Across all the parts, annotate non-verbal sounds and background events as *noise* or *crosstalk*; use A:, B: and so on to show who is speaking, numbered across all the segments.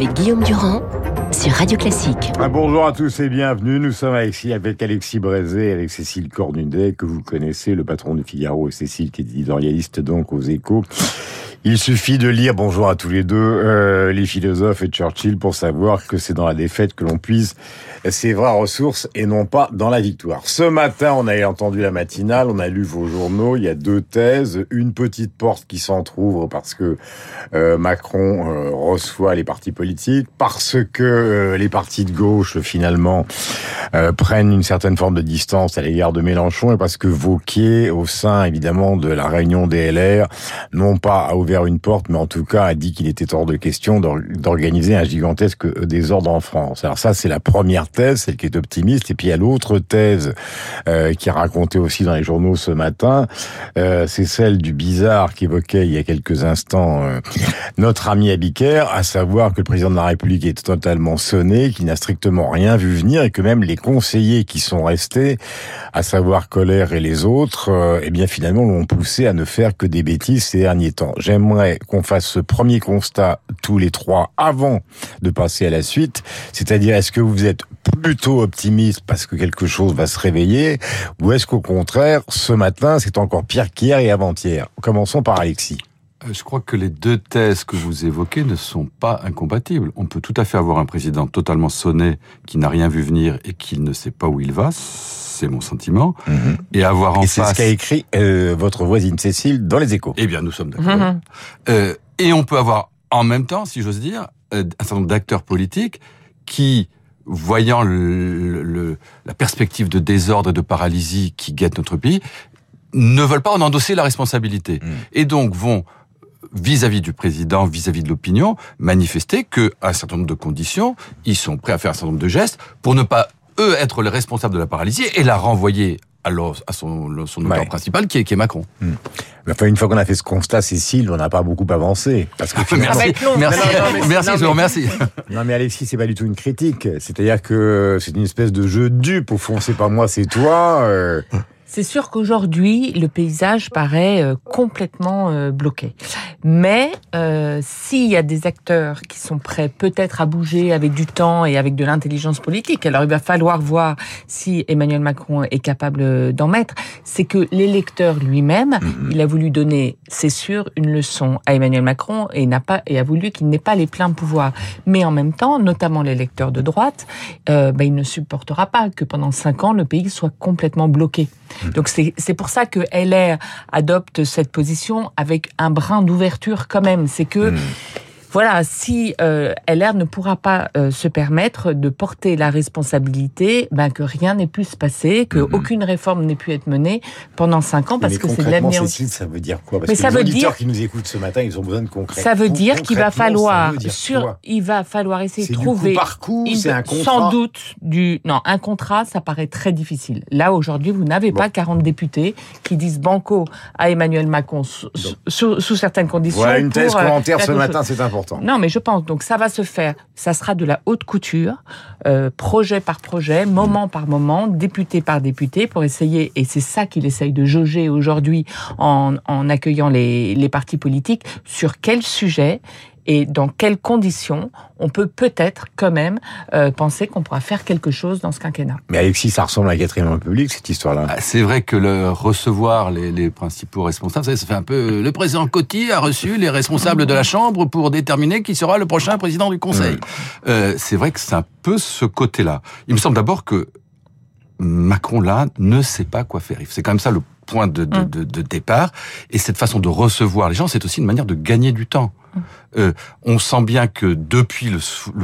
A: avec Guillaume Durand sur Radio Classique.
B: Ah, bonjour à tous et bienvenue. Nous sommes avec, avec Alexis Brézé avec Cécile Cornudet, que vous connaissez, le patron du Figaro, et Cécile qui est éditorialiste donc aux échos. Il suffit de lire, bonjour à tous les deux, euh, les philosophes et Churchill pour savoir que c'est dans la défaite que l'on puise ses vraies ressources et non pas dans la victoire. Ce matin, on a entendu la matinale, on a lu vos journaux, il y a deux thèses, une petite porte qui s'entrouvre parce que euh, Macron euh, reçoit les partis politiques, parce que les partis de gauche finalement prennent une certaine forme de distance à l'égard de Mélenchon et parce que Vauquier, au sein évidemment de la réunion des LR, non pas a ouvert une porte, mais en tout cas a dit qu'il était hors de question d'organiser un gigantesque désordre en France. Alors ça, c'est la première thèse, celle qui est optimiste, et puis il y a l'autre thèse euh, qui est racontée aussi dans les journaux ce matin, euh, c'est celle du bizarre qu'évoquait il y a quelques instants euh, notre ami Abiker, à savoir que le président de la République est totalement sonné, qu'il n'a strictement rien vu venir, et que même les conseillers qui sont restés, à savoir Colère et les autres, euh, eh bien finalement l'ont poussé à ne faire que des bêtises ces derniers temps. J'aimerais qu'on fasse ce premier constat tous les trois avant de passer à la suite, c'est-à-dire est-ce que vous êtes plutôt optimiste parce que quelque chose va se réveiller, ou est-ce qu'au contraire, ce matin, c'est encore pire qu'hier et avant-hier? Commençons par Alexis.
C: Euh, je crois que les deux thèses que vous évoquez ne sont pas incompatibles. On peut tout à fait avoir un président totalement sonné, qui n'a rien vu venir et qui ne sait pas où il va, c'est mon sentiment,
B: mhm.
C: et avoir en
B: et
C: face...
B: c'est ce qu'a écrit euh, votre voisine Cécile dans les échos.
C: Eh bien, nous sommes d'accord. Mhm. euh, et on peut avoir en même temps, si j'ose dire, un certain nombre d'acteurs politiques qui voyant le, le, la perspective de désordre et de paralysie qui guette notre pays, ne veulent pas en endosser la responsabilité. Mhm. Et donc vont vis-à-vis du président, vis-à-vis de l'opinion, manifester que, à un certain nombre de conditions, ils sont prêts à faire un certain nombre de gestes pour ne pas eux être les responsables de la paralysie et la renvoyer à son, son auteur principal qui est, qui est Macron.
B: Hmm. Enfin, une fois qu'on a fait ce constat, Cécile, on n'a pas beaucoup avancé. Parce que
C: finalement... merci, merci, merci, je vous remercie. *laughs*
B: Non mais Alexis, c'est pas du tout une critique. C'est-à-dire que c'est une espèce de jeu de dupe. Au fond, c'est pas moi, c'est toi. Euh...
D: C'est sûr qu'aujourd'hui, le paysage paraît euh, complètement euh, bloqué. Mais euh, s'il y a des acteurs qui sont prêts peut-être à bouger avec du temps et avec de l'intelligence politique, alors il va falloir voir si Emmanuel Macron est capable d'en mettre, c'est que l'électeur lui-même, mhm. il a voulu donner, c'est sûr, une leçon à Emmanuel Macron et n'a pas et a voulu qu'il n'ait pas les pleins pouvoirs. Mais en même temps, notamment l'électeur de droite, ben, il ne supportera pas que pendant cinq ans le pays soit complètement bloqué. Mm. Donc c'est pour ça que LR adopte cette position avec un brin d'ouverture quand même. C'est que mm voilà, si euh, LR ne pourra pas euh, se permettre de porter la responsabilité, ben que rien n'ait pu se passer, que mm-hmm. aucune réforme n'ait pu être menée pendant cinq ans, parce que c'est de l'avenir.
B: ça veut dire quoi? Parce Mais que ça les veut auditeurs dire... qui nous écoutent ce matin, ils ont besoin de concret.
D: Ça veut dire qu'il va falloir sur, il va falloir essayer de trouver.
B: Coup par coup, c'est un contrat?
D: Sans doute du non, un contrat, ça paraît très difficile. Là aujourd'hui, vous n'avez pas 40 députés qui disent banco à Emmanuel Macron sous, sous, certaines conditions.
B: Voilà une thèse commentaire ce matin, c'est important.
D: Non, mais je pense. Donc ça va se faire. Ça sera de la haute couture, euh, projet par projet, moment par moment, député par député, pour essayer. Et c'est ça qu'il essaye de jauger aujourd'hui en, accueillant les partis politiques sur quel sujet et dans quelles conditions on peut peut-être quand même euh, penser qu'on pourra faire quelque chose dans ce quinquennat.
B: Mais Alexis, ça ressemble à la quatrième République, cette histoire-là.
C: Ah, c'est vrai que le recevoir les, les principaux responsables, ça, fait un peu... Le président Coty a reçu les responsables de la Chambre pour déterminer qui sera le prochain président du Conseil. Mmh. Euh, c'est vrai que c'est un peu ce côté-là. Il me semble d'abord que Macron, là, ne sait pas quoi faire. C'est quand même ça le point de, de, de, de départ. Et cette façon de recevoir les gens, c'est aussi une manière de gagner du temps. Euh, on sent bien que depuis le,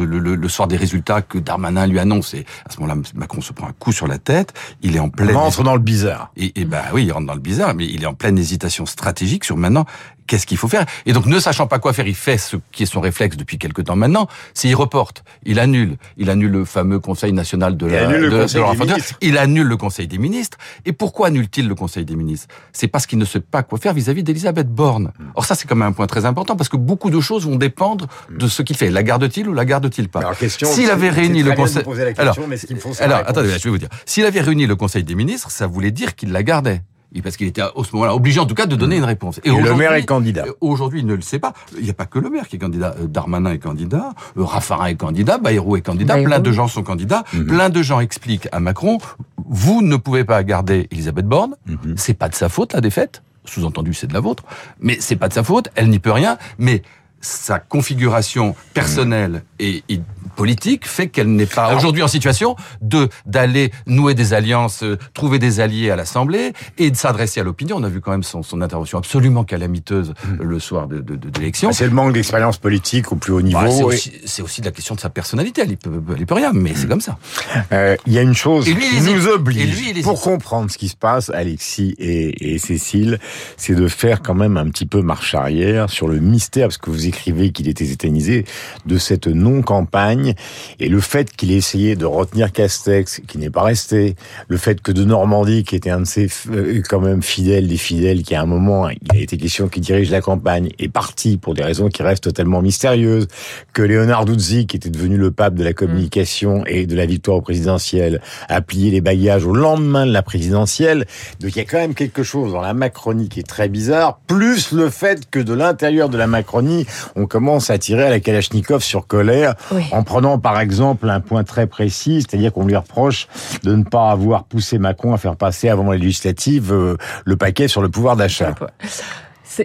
C: le, le, soir des résultats que Darmanin lui annonce, et à ce moment-là, Macron se prend un coup sur la tête, il est en pleine...
B: Rentre dans le bizarre.
C: Et, et ben oui, il rentre dans le bizarre, mais il est en pleine hésitation stratégique sur maintenant qu'est-ce qu'il faut faire? Et donc, ne sachant pas quoi faire, il fait ce qui est son réflexe depuis quelque temps maintenant, c'est il reporte, il annule, il annule le fameux Conseil national de la,
B: il annule le Conseil des
C: ministres. il annule le Conseil des ministres. Et pourquoi annule-t-il le Conseil des ministres? C'est parce qu'il ne sait pas quoi faire vis-à-vis d'Elisabeth Borne. Hmm. Or ça, c'est quand même un point très important parce que beaucoup de choses vont dépendre de ce qu'il fait. La garde-t-il ou la garde-t-il pas?
B: S'il
C: avait réuni le Conseil,
B: alors,
C: alors attendez, je vais vous dire. S'il avait réuni le Conseil des ministres, ça voulait dire qu'il la gardait parce qu'il était à ce moment-là obligé en tout cas de donner une réponse.
B: Et, le maire est candidat.
C: Aujourd'hui, il ne le sait pas. Il n'y a pas que le maire qui est candidat. Darmanin est candidat, Raffarin est candidat, Bayrou est candidat, plein de gens sont candidats, mhm. plein de gens expliquent à Macron, vous ne pouvez pas garder Elisabeth Borne, mhm. c'est pas de sa faute la défaite, sous-entendu c'est de la vôtre, mais c'est pas de sa faute, elle n'y peut rien, mais sa configuration personnelle et, politique fait qu'elle n'est pas aujourd'hui en situation de d'aller nouer des alliances, euh, trouver des alliés à l'Assemblée et de s'adresser à l'opinion. On a vu quand même son, son intervention absolument calamiteuse mm. le soir de, de, de l'élection.
B: C'est le manque d'expérience politique au plus haut niveau. Bah,
C: c'est aussi, aussi, de la question de sa personnalité. Elle ne peut, peut, rien, mais c'est mm. comme ça.
B: Euh, il y a une chose qui nous oblige, pour comprendre ce qui se passe, Alexis et, et Cécile, c'est de faire quand même un petit peu marche arrière sur le mystère, parce que vous écrivez qu'il était éternisé, de cette non-campagne et le fait qu'il ait essayé de retenir Castex, qui n'est pas resté, le fait que de Normandie, qui était un de ses euh, quand même fidèles des fidèles, qui à un moment, il a été question qu'il dirige la campagne, est parti pour des raisons qui restent totalement mystérieuses, que Léonard Duzzi, qui était devenu le pape de la communication et de la victoire présidentielle, a plié les bagages au lendemain de la présidentielle. Donc il y a quand même quelque chose dans la Macronie qui est très bizarre, plus le fait que de l'intérieur de la Macronie, on commence à tirer à la Kalachnikov sur colère en prenant par exemple un point très précis, c'est-à-dire qu'on lui reproche de ne pas avoir poussé Macron à faire passer avant les législatives euh, le paquet sur le pouvoir d'achat.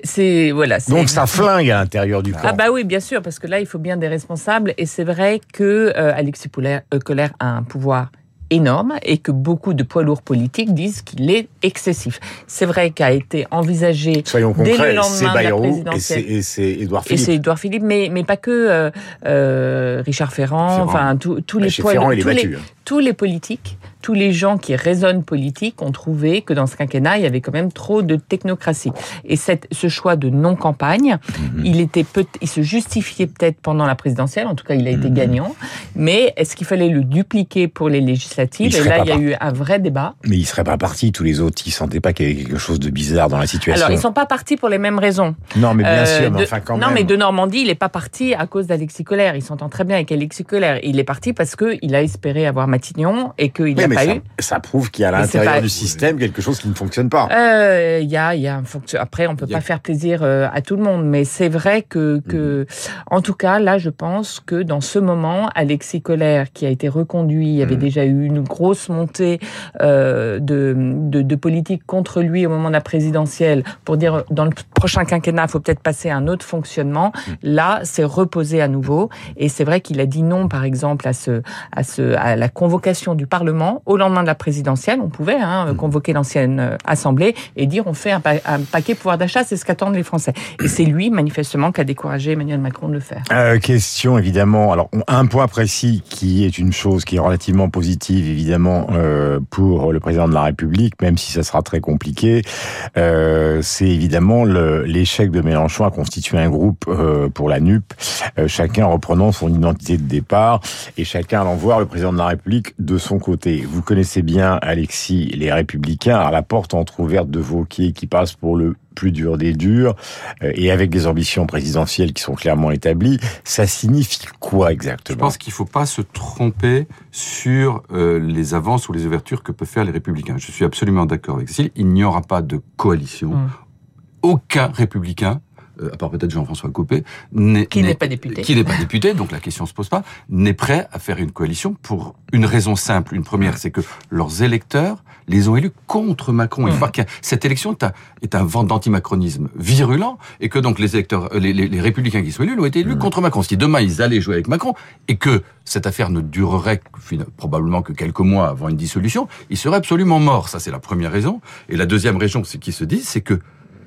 D: C'est voilà.
B: Donc ça flingue à l'intérieur du camp.
D: Ah bah oui, bien sûr, parce que là il faut bien des responsables et c'est vrai que euh, Alexis euh, Colère a un pouvoir énorme et que beaucoup de poids lourds politiques disent qu'il est excessif. C'est vrai qu'a été envisagé
B: Soyons
D: dès
B: le
D: lendemain de la présidentielle.
B: Et c'est Édouard Philippe.
D: Et c'est Édouard Philippe, mais, mais pas que euh, euh Richard Ferrand, enfin tous les poids lourds, tous, les, hein. Tous les politiques tous les gens qui raisonnent politique ont trouvé que dans ce quinquennat, il y avait quand même trop de technocratie. Et cette, ce choix de non-campagne, mhm. il était peut il se justifiait peut-être pendant la présidentielle, en tout cas il a été mhm. gagnant, mais est-ce qu'il fallait le dupliquer pour les législatives? Et là, il y a eu un vrai débat.
B: Mais il serait pas parti, tous les autres, ils sentaient pas qu'il y avait quelque chose de bizarre dans la situation.
D: Alors, ils sont pas partis pour les mêmes raisons.
B: Non, mais bien euh, sûr, mais enfin quand
D: non,
B: même.
D: Non, mais de Normandie, il est pas parti à cause d'Alexis Colère. Il s'entend très bien avec Alexis Colère. Il est parti parce qu'il a espéré avoir Matignon et qu'il n'a pas eu.
B: Ça prouve qu'il y a à l'intérieur du système quelque chose qui ne fonctionne pas.
D: Euh, il y a, il y a Après, on peut pas faire plaisir euh, à tout le monde, mais c'est vrai que, que, mhm. en tout cas, là, je pense que dans ce moment, Alexis Colère, qui a été reconduit, il y avait mhm. déjà eu une grosse montée euh, de, de, de, politique contre lui au moment de la présidentielle pour dire dans le prochain quinquennat, il faut peut-être passer à un autre fonctionnement. Mhm. Là, c'est reposé à nouveau, et c'est vrai qu'il a dit non, par exemple, à ce, à ce, à la convocation du Parlement au lendemain de la présidentielle. On pouvait hein, convoquer l'ancienne euh, assemblée et dire on fait un, paquet pouvoir d'achat, c'est ce qu'attendent les Français. Et c'est lui, manifestement, qui a découragé Emmanuel Macron de le faire.
B: Euh, question évidemment. Alors un point précis qui est une chose qui est relativement positive évidemment euh, pour le président de la République, même si ça sera très compliqué, euh, c'est évidemment l'échec de Mélenchon à constituer un groupe euh, pour la NUP, euh, chacun reprenant son identité de départ et chacun allant voir le président de la République de son côté. Vous connaissez bien, Alexis, les Républicains, à la porte entrouverte de Vauquier qui passe pour le plus dur des durs, euh, et avec des ambitions présidentielles qui sont clairement établies, ça signifie quoi exactement?
C: Je pense qu'il ne faut pas se tromper sur euh, les avances ou les ouvertures que peuvent faire les républicains. Je suis absolument d'accord avec Cécile, il n'y aura pas de coalition. Mmh. Aucun républicain euh, à part peut-être Jean-François Copé,
D: qui n'est pas député,
C: qui n'est pas député, donc la question se pose pas, n'est prêt à faire une coalition pour une raison simple. Une première, c'est que leurs électeurs les ont élus contre Macron. Il faut voir que cette élection est un, vent d'antimacronisme virulent et que donc les électeurs, euh, les, républicains qui sont élus l'ont été élus contre Macron. Si demain ils allaient jouer avec Macron et que cette affaire ne durerait probablement que quelques mois avant une dissolution, ils seraient absolument morts. Ça, c'est la première raison. Et la deuxième raison, c'est qu'ils se disent, c'est que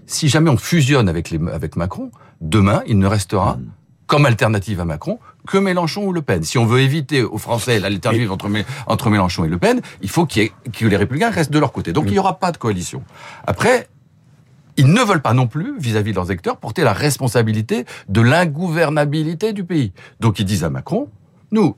C: si jamais on fusionne avec, les, avec Macron, demain, il ne restera mm. comme alternative à Macron que Mélenchon ou Le Pen. Si on veut éviter aux Français l'alternative entre, entre Mélenchon et Le Pen, il faut que les Républicains restent de leur côté. Donc mm. il n'y aura pas de coalition. Après, ils ne veulent pas non plus, vis-à-vis de leurs électeurs, porter la responsabilité de l'ingouvernabilité du pays. Donc ils disent à Macron, nous,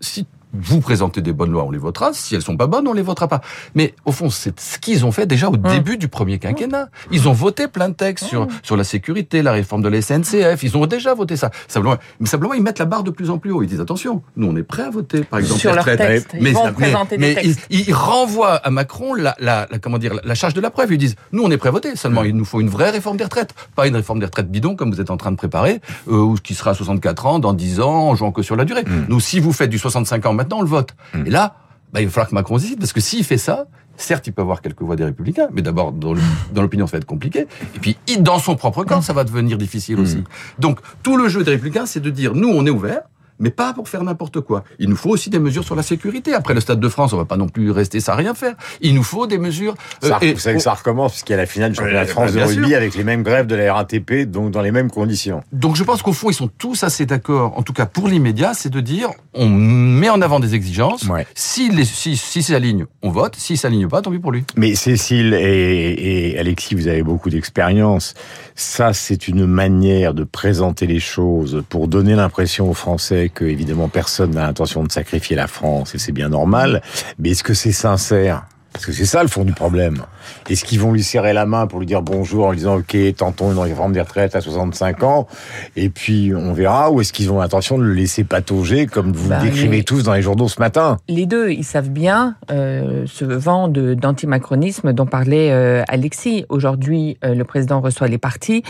C: si vous présentez des bonnes lois, on les votera. Si elles sont pas bonnes, on les votera pas. Mais au fond, c'est ce qu'ils ont fait déjà au début du premier quinquennat. Ils ont voté plein de textes sur sur la sécurité, la réforme de la SNCF. Ils ont déjà voté ça. Simplement, mais simplement, ils mettent la barre de plus en plus haut. Ils disent attention, nous on est prêts à voter, par exemple,
D: Sur
C: les
D: leurs
C: retraites.
D: textes. Ils vont présenter des
C: mais
D: textes.
C: Ils, ils renvoient à Macron la, la, la- comment dire la charge de la preuve. Ils disent nous on est prêts à voter. Seulement il nous faut une vraie réforme des retraites, pas une réforme des retraites bidon comme vous êtes en train de préparer, euh, ou qui sera à 64 ans dans 10 ans en jouant que sur la durée. Nous si vous faites du 65 ans maintenant on le vote. Et là bah, il va falloir que Macron décide parce que s'il fait ça. Certes, il peut avoir quelques voix des Républicains, mais d'abord, dans dans l'opinion, ça va être compliqué. Et puis, dans son propre camp, ça va devenir difficile aussi. Donc, tout le jeu des Républicains, c'est de dire, nous, on est ouvert, mais pas pour faire n'importe quoi. Il nous faut aussi des mesures sur la sécurité. Après le Stade de France, on va pas non plus rester sans rien faire. Il nous faut des mesures. euh,
B: Ça,
C: et-
B: vous savez que ça recommence puisqu'il y a la finale du championnat de
C: Euh,
B: France de rugby
C: sûr.
B: avec les mêmes grèves de la RATP, donc dans les mêmes conditions.
C: Donc je pense qu'au fond, ils sont tous assez d'accord, en tout cas pour l'immédiat, c'est de dire on met en avant des exigences.
B: Ouais.
C: Si, les, si, si s'aligne, on vote. Si s'aligne pas, tant pis pour lui.
B: Mais Cécile et, et Alexis, vous avez beaucoup d'expérience. Ça, c'est une manière de présenter les choses pour donner l'impression aux Français que, évidemment, personne n'a l'intention de sacrifier la France, et c'est bien normal. Mais est-ce que c'est sincère? Parce que c'est ça le fond du problème. Est-ce qu'ils vont lui serrer la main pour lui dire bonjour en lui disant OK, tentons une réforme des retraites à 65 ans, et puis on verra, ou est-ce qu'ils ont l'intention de le laisser patauger comme vous
D: Bah,
B: le décrivez
D: mais-
B: tous dans les journaux ce matin?
D: Les deux, ils savent bien euh, ce vent d'antimacronisme dont parlait euh, Alexis. Aujourd'hui, euh, le président reçoit les partis,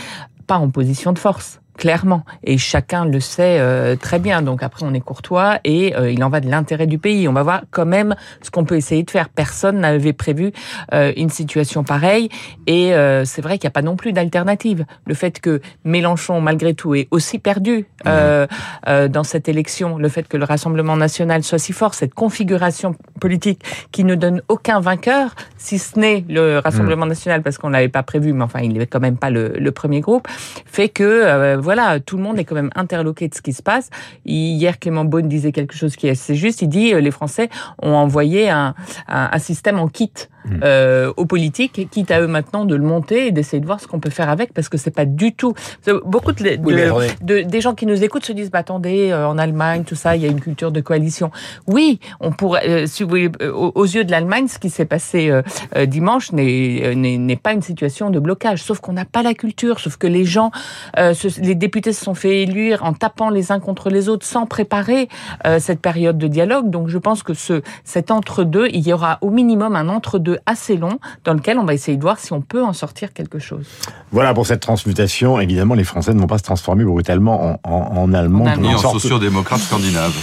D: pas en position de force. Clairement, et chacun le sait euh, très bien. Donc après, on est courtois et euh, il en va de l'intérêt du pays. On va voir quand même ce qu'on peut essayer de faire. Personne n'avait prévu euh, une situation pareille, et c'est vrai qu'il n'y a pas non plus d'alternative. Le fait que Mélenchon, malgré tout, est aussi perdu dans cette élection, le fait que le Rassemblement national soit si fort, cette configuration politique qui ne donne aucun vainqueur, si ce n'est le Rassemblement national, parce qu'on l'avait pas prévu, mais enfin, il n'est quand même pas le, le premier groupe, fait que voilà, tout le monde est quand même interloqué de ce qui se passe. Hier, Clément Beaune disait quelque chose qui est assez juste. Il dit euh, les Français ont envoyé un, un, un système en kit euh, aux politiques, quitte à eux maintenant de le monter et d'essayer de voir ce qu'on peut faire avec, parce que c'est pas du tout. Beaucoup de, de-
B: Oui,
D: des gens qui nous écoutent se disent bah attendez euh, en Allemagne tout ça il y a une culture de coalition. Oui on pourrait euh, si vous voulez, euh, aux, yeux de l'Allemagne ce qui s'est passé euh, euh, dimanche n'est euh, pas une situation de blocage sauf qu'on n'a pas la culture sauf que les gens euh, se- les députés se sont fait élire en tapant les uns contre les autres sans préparer euh, cette période de dialogue. Donc je pense que ce cet entre deux il y aura au minimum un entre assez long dans lequel on va essayer de voir si on peut en sortir quelque chose
B: Voilà pour cette transmutation. Évidemment, les Français ne vont pas se transformer brutalement en, en, en Allemands.
D: En Allemand.
C: En
B: sorte-
C: sociodémocrate scandinave.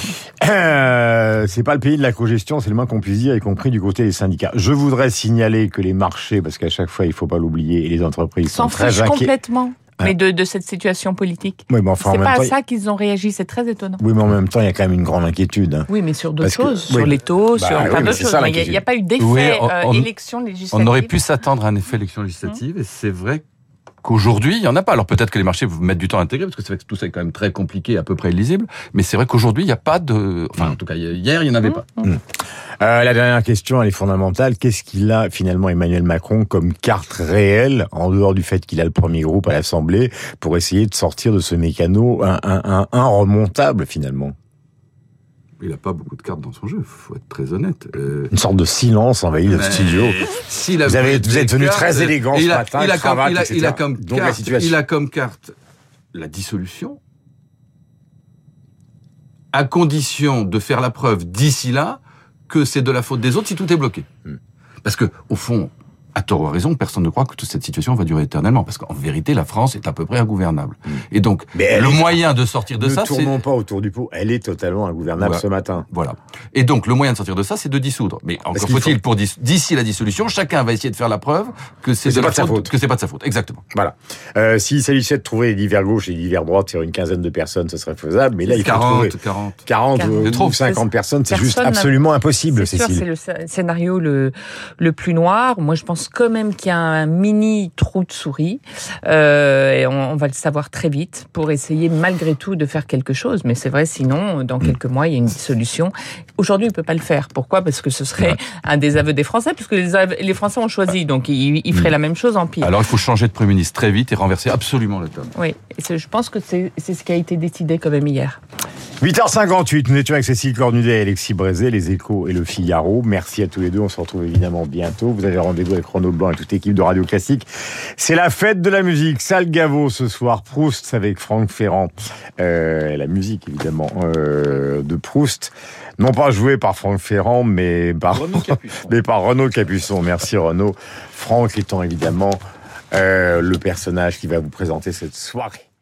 B: Euh, c'est pas le pays de la cogestion, c'est le moins qu'on puisse dire, y compris du côté des syndicats. Je voudrais signaler que les marchés, parce qu'à chaque fois, il faut pas l'oublier, et les entreprises sont
D: s'en
B: très inquiets.
D: complètement. Mais de, de cette situation politique
B: Oui, mais enfin, en
D: C'est pas à ça qu'ils ont réagi, c'est très étonnant.
B: oui, mais en même temps, il y a quand même une grande inquiétude. hein.
D: Oui, mais sur d'autres
B: que-
D: choses,
B: oui.
D: sur les taux,
B: Bah
D: sur
B: oui,
D: d'autres choses. Il n'y a, il y a pas eu d'effet
C: Oui,
D: euh,
C: on-
D: élection législative.
C: On aurait pu s'attendre à un effet élection législative, et c'est vrai qu'aujourd'hui, il n'y en a pas. Alors peut-être que les marchés vont mettre du temps à intégrer, parce que c'est vrai que tout ça est quand même très compliqué, à peu près illisible, mais c'est vrai qu'aujourd'hui, il n'y a pas de... Enfin, en tout cas, hier, il n'y en avait pas.
B: Euh, la dernière question, elle est fondamentale. Qu'est-ce qu'il a finalement Emmanuel Macron comme carte réelle, en dehors du fait qu'il a le premier groupe à l'Assemblée, pour essayer de sortir de ce mécano un, un, un, un remontable finalement?
C: Il n'a pas beaucoup de cartes dans son jeu, faut être très honnête. Euh,
B: Une sorte de silence envahit le studio.
C: s'il a
B: Vous avez- vous êtes venu
C: cartes,
B: très élégant ce
C: il a,
B: matin,
C: il a comme,
B: cravate,
C: il a,
B: etc.
C: il a comme
B: Donc la
C: carte, il a comme carte la dissolution, à condition de faire la preuve d'ici là que c'est de la faute des autres si tout est bloqué.
B: Hmm.
C: Parce que au fond, à tort ou à raison, personne ne croit que toute cette situation va durer éternellement. Parce qu'en vérité, la France est à peu près ingouvernable. Et donc.
B: Mais
C: le
B: est-
C: moyen de sortir de
B: ne
C: ça, c'est
B: tournons pas autour du pot. Elle est totalement ingouvernable ce matin.
C: Voilà. Et donc, le moyen de sortir de ça, c'est de dissoudre. Mais encore faut-il,
B: faut-
C: pour d'ici la dissolution, chacun va essayer de faire la preuve que c'est de
B: pas de sa faute.
C: que c'est pas de sa faute. Exactement.
B: Voilà. Euh, S'il s'agissait de trouver l'hiver gauche et l'hiver droite sur une quinzaine de personnes, ce serait faisable. Mais là, il faut
C: 40,
B: trouver
C: 40.
B: 40 ou,
C: trop.
B: ou 50 personnes. C'est juste absolument impossible,
D: C'est sûr,
B: Cécile.
D: c'est le sc- scénario le, le plus noir. Moi, je pense quand même qu'il y a un mini trou de souris. Euh, et on, on va le savoir très vite pour essayer malgré tout de faire quelque chose. Mais c'est vrai, sinon, dans quelques mois, il y a une dissolution. Aujourd'hui, il peut pas le faire. Pourquoi? Parce que ce serait un désaveu des Français, puisque les, Français ont choisi. Donc, ils, ils feraient la même chose en pire.
C: Alors, il faut changer de Premier ministre très vite et renverser absolument la table.
D: Oui, je pense que c'est c'est ce qui a été décidé quand même hier.
B: 8h58, nous étions avec Cécile Cornudet et Alexis Brézé, les Échos et le Figaro. Merci à tous les deux, on se retrouve évidemment bientôt. Vous avez rendez-vous avec Renaud Blanc et toute l'équipe de Radio Classique. C'est la fête de la musique, Salgavo ce soir, Proust avec Franck Ferrand. Euh, la musique évidemment euh, de Proust, non pas jouée par Franck Ferrand, mais par
C: Renaud Capuçon. *laughs*
B: mais par Renaud Capuçon. Merci Renaud. Franck étant évidemment euh, le personnage qui va vous présenter cette soirée.